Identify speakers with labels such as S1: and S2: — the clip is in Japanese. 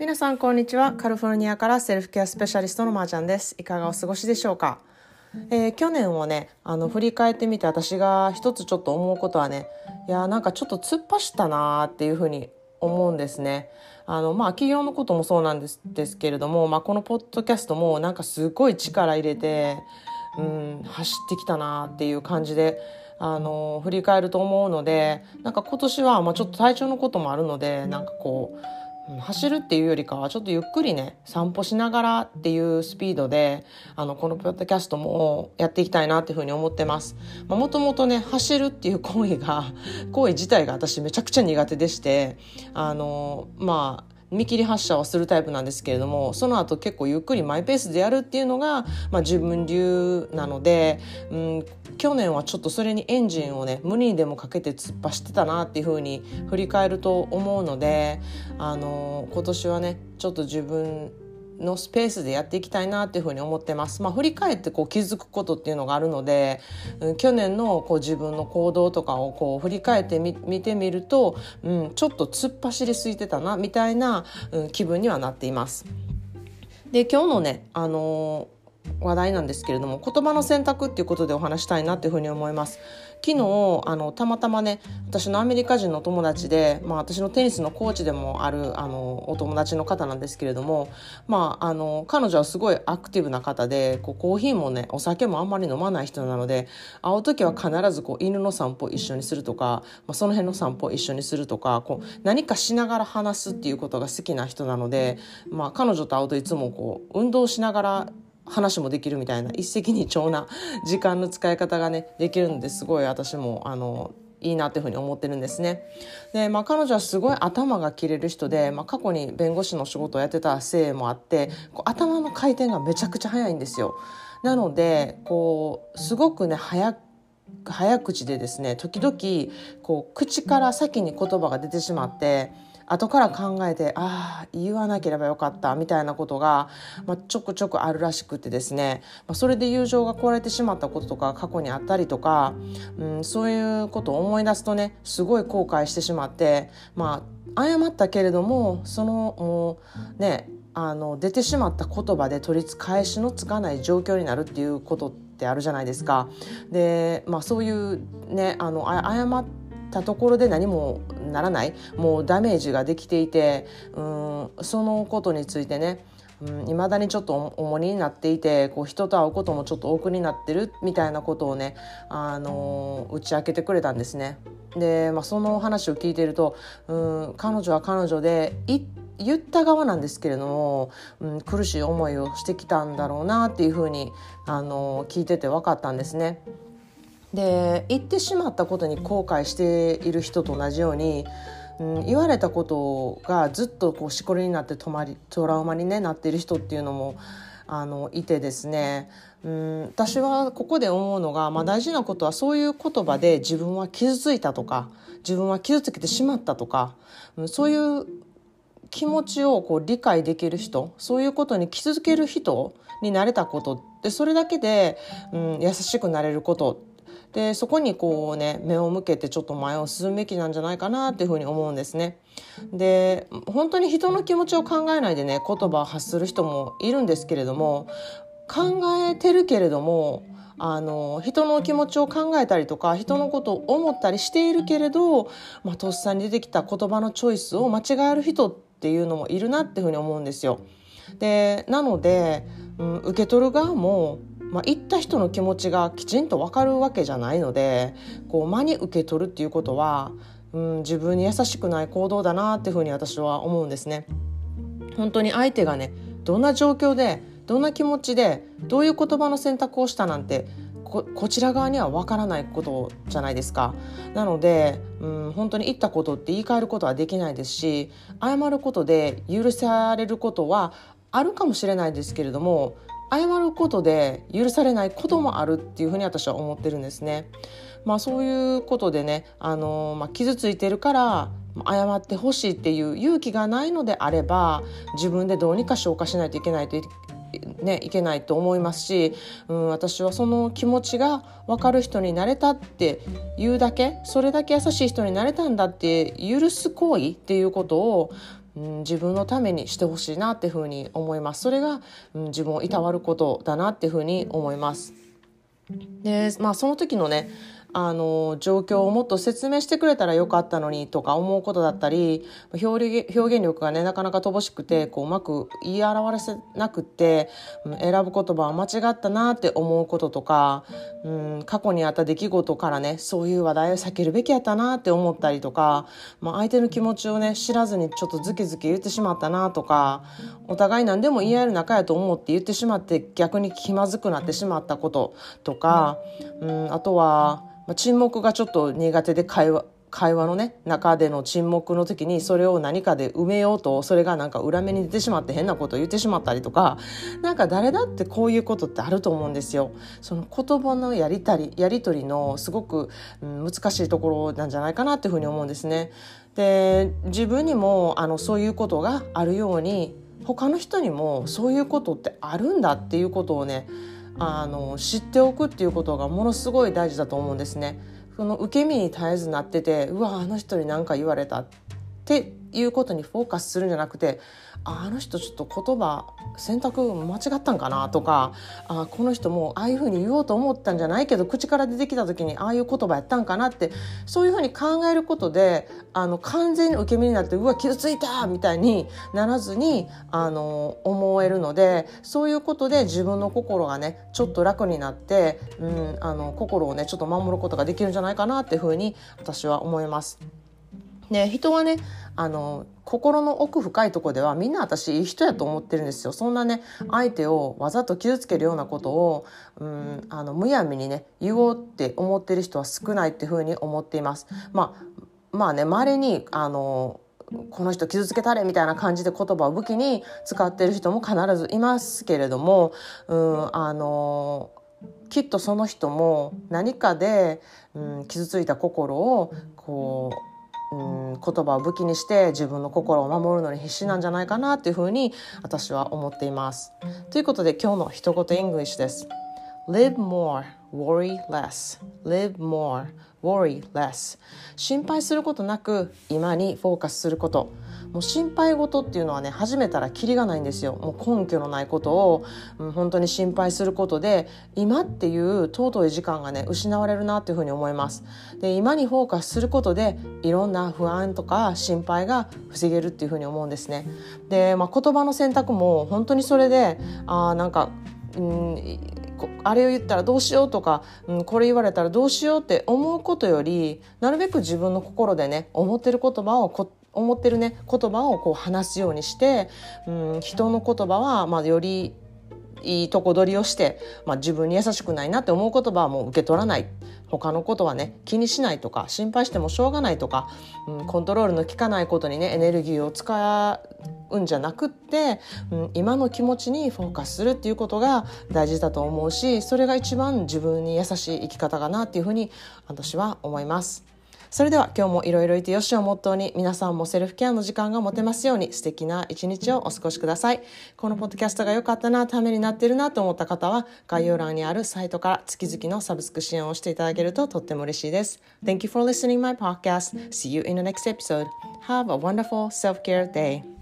S1: 皆さんこんにちは。カリフォルニアからセルフケアスペシャリストのまーちゃんです。いかがお過ごしでしょうか、えー、去年をねあの振り返ってみて私が一つちょっと思うことはねいやなんかちょっと突っ走ったなーっていうふうに思うんですね。あのまあ企業のこともそうなんですですけれども、まあ、このポッドキャストもなんかすごい力入れて、うん、走ってきたなっていう感じであの振り返ると思うのでなんか今年は、まあ、ちょっと体調のこともあるのでなんかこう走るっていうよりかはちょっとゆっくりね散歩しながらっていうスピードであのこのポッドキャストもやっていきたいなっていうふうに思ってます。もともとね走るっていう行為が行為自体が私めちゃくちゃ苦手でしてあのまあ見切り発車はするタイプなんですけれどもその後結構ゆっくりマイペースでやるっていうのが、まあ、自分流なので、うん、去年はちょっとそれにエンジンをね無理にでもかけて突っ走ってたなっていうふうに振り返ると思うのであの今年はねちょっと自分のスペースでやっていきたいなっていうふうに思ってます。まあ、振り返ってこう気づくことっていうのがあるので、うん、去年のこう自分の行動とかをこう振り返ってみ見てみると、うん、ちょっと突っ走りすぎてたなみたいな、うん、気分にはなっています。で今日のね、あのー話題なんですけれども言葉の選択っていうことでお話したいなっていうふうに思います。昨日あのたまたまね私のアメリカ人の友達で、まあ、私のテニスのコーチでもあるあのお友達の方なんですけれども、まあ、あの彼女はすごいアクティブな方でこうコーヒーもねお酒もあんまり飲まない人なので会う時は必ずこう犬の散歩一緒にするとか、まあ、その辺の散歩一緒にするとかこう何かしながら話すっていうことが好きな人なので、まあ、彼女と会うといつもこう運動しながら話もできるみたいな一石二鳥な時間の使い方がねできるんですごい私もあのいいなっていうふうに思ってるんですね。で、まあ、彼女はすごい頭が切れる人で、まあ、過去に弁護士の仕事をやってたせいもあってこう頭の回転がめちゃくちゃ早いんですよ。なのでこうすごくね早早口でですね時々こう口から先に言葉が出てしまって。後から考えてああ言わなければよかったみたいなことが、まあ、ちょくちょくあるらしくてですね、まあ、それで友情が壊れてしまったこととか過去にあったりとか、うん、そういうことを思い出すとねすごい後悔してしまってまあ謝ったけれどもそのもうねあの出てしまった言葉で取り返しのつかない状況になるっていうことってあるじゃないですか。で、まあ、そういうねあの謝ったところで何もならないもうダメージができていてうんそのことについてねいま、うん、だにちょっと重荷になっていてこう人と会うこともちょっと多くになってるみたいなことをね、あのー、打ち明けてくれたんですね。で、まあ、その話を聞いているとうん彼女は彼女で言った側なんですけれども、うん、苦しい思いをしてきたんだろうなっていうふうに、あのー、聞いてて分かったんですね。で言ってしまったことに後悔している人と同じように、うん、言われたことがずっとこうしこりになって止まりトラウマに、ね、なっている人っていうのもあのいてですね、うん、私はここで思うのが、まあ、大事なことはそういう言葉で自分は傷ついたとか自分は傷つけてしまったとか、うん、そういう気持ちをこう理解できる人そういうことに気づける人になれたことでそれだけで、うん、優しくなれることでそこにこうね目を向けてちょっと前を進むべきなんじゃないかなっていうふうに思うんですね。で本当に人の気持ちを考えないでね言葉を発する人もいるんですけれども考えてるけれどもあの人の気持ちを考えたりとか人のことを思ったりしているけれど、まあ、とっさに出てきた言葉のチョイスを間違える人っていうのもいるなっていうふうに思うんですよ。でなので、うん、受け取る側もまあ、行った人の気持ちがきちんと分かるわけじゃないのでこう間に受け取るっていうことは、うん、自分に優しくない行動だなっていうふうに私は思うんですね。本当に相手がねどんな状況でどんな気持ちでどういう言葉の選択をしたなんてここちら側には分からないことじゃないですかなので、うん、本当に言ったことって言い換えることはできないですし謝ることで許されることはあるかもしれないですけれども謝ることで許されないこともあるっていうふうに私は思ってるんですね。まあ、そういうことでね、あのまあ、傷ついてるから謝ってほしいっていう勇気がないのであれば自分でどうにか消化しないといけないとね、いけないと思いますし、うん、私はその気持ちが分かる人になれたっていうだけそれだけ優しい人になれたんだって許す行為っていうことを、うん、自分のためにしてほしいなっていうふうに思います。それが、うん、自分をいたわることだなっていうふうに思います。でまあその時のねあの状況をもっと説明してくれたらよかったのにとか思うことだったり表現表現力がねなかなか乏しくてこううまく言い表せなくって選ぶ言葉は間違ったなって思うこととか、うん、過去にあった出来事からねそういう話題を避けるべきやったなって思ったりとか、まあ、相手の気持ちをね知らずにちょっとズキズキ言ってしまったなとかお互い何でも言い合える仲やと思って言ってしまって逆に気まずくなってしまったこととか、うん、あとはまあ、沈黙がちょっと苦手で会話会話のね中での沈黙の時にそれを何かで埋めようとそれがなんか裏目に出てしまって変なことを言ってしまったりとかなんか誰だってこういうことってあると思うんですよ。その言葉のやりたりやり取りのすごく、うん、難しいところなんじゃないかなっていうふうに思うんですね。で自分にもあのそういうことがあるように他の人にもそういうことってあるんだっていうことをねあの知っておくっていうことがものすごい大事だと思うんですね。その受け身に絶えずなっててうわあの人に何か言われたっっていうことにフォーカスするんじゃなくてあの人ちょっと言葉選択間違ったんかなとかあこの人もああいうふうに言おうと思ったんじゃないけど口から出てきた時にああいう言葉やったんかなってそういうふうに考えることであの完全に受け身になってうわ傷ついたみたいにならずにあの思えるのでそういうことで自分の心がねちょっと楽になって、うん、あの心をねちょっと守ることができるんじゃないかなっていうふうに私は思います。で人はねあの心の奥深いとこではみんな私いい人やと思ってるんですよそんなね相手をわざと傷つけるようなことを、うん、あのむやみにね言おうって思ってる人は少ないっていうふうに思っています。まあ、まあね稀にあのこの人傷つけたれみたいな感じで言葉を武器に使ってる人も必ずいますけれども、うん、あのきっとその人も何かで、うん、傷ついた心をこううん言葉を武器にして自分の心を守るのに必死なんじゃないかなというふうに私は思っています。ということで今日の一言 English です。Live more, worry less. Live more, worry less. 心配することなく今にフォーカスすること。もう心配事っていうのはね始めたらキリがないんですよ。もう根拠のないことを、うん、本当に心配することで今っていう尊い時間がね失われるなっていうふうに思います。で今にフォーカスすることでいろんな不安とか心配が防げるっていうふうに思うんですね。で、まあ、言葉の選択も本当にそれであなんかうんあれを言ったらどうしようとか、うん、これ言われたらどうしようって思うことよりなるべく自分の心でね思ってる言葉をこ思ってるね言葉をこう話すようにして、うん、人の言葉はまあよりいいとこ取りをして、まあ、自分に優しくないなって思う言葉はもう受け取らない他のことはね気にしないとか心配してもしょうがないとか、うん、コントロールの効かないことにねエネルギーを使うんじゃなくって、うん、今の気持ちにフォーカスするっていうことが大事だと思うしそれが一番自分に優しい生き方かなっていうふうに私は思います。それでは今日もいろいろいてよしをモットーに皆さんもセルフケアの時間が持てますように素敵な一日をお過ごしください。このポッドキャストが良かったな、ためになってるなと思った方は概要欄にあるサイトから月々のサブスク支援をしていただけるととっても嬉しいです。Thank you for listening my podcast. See you in the next episode. Have a wonderful self-care day.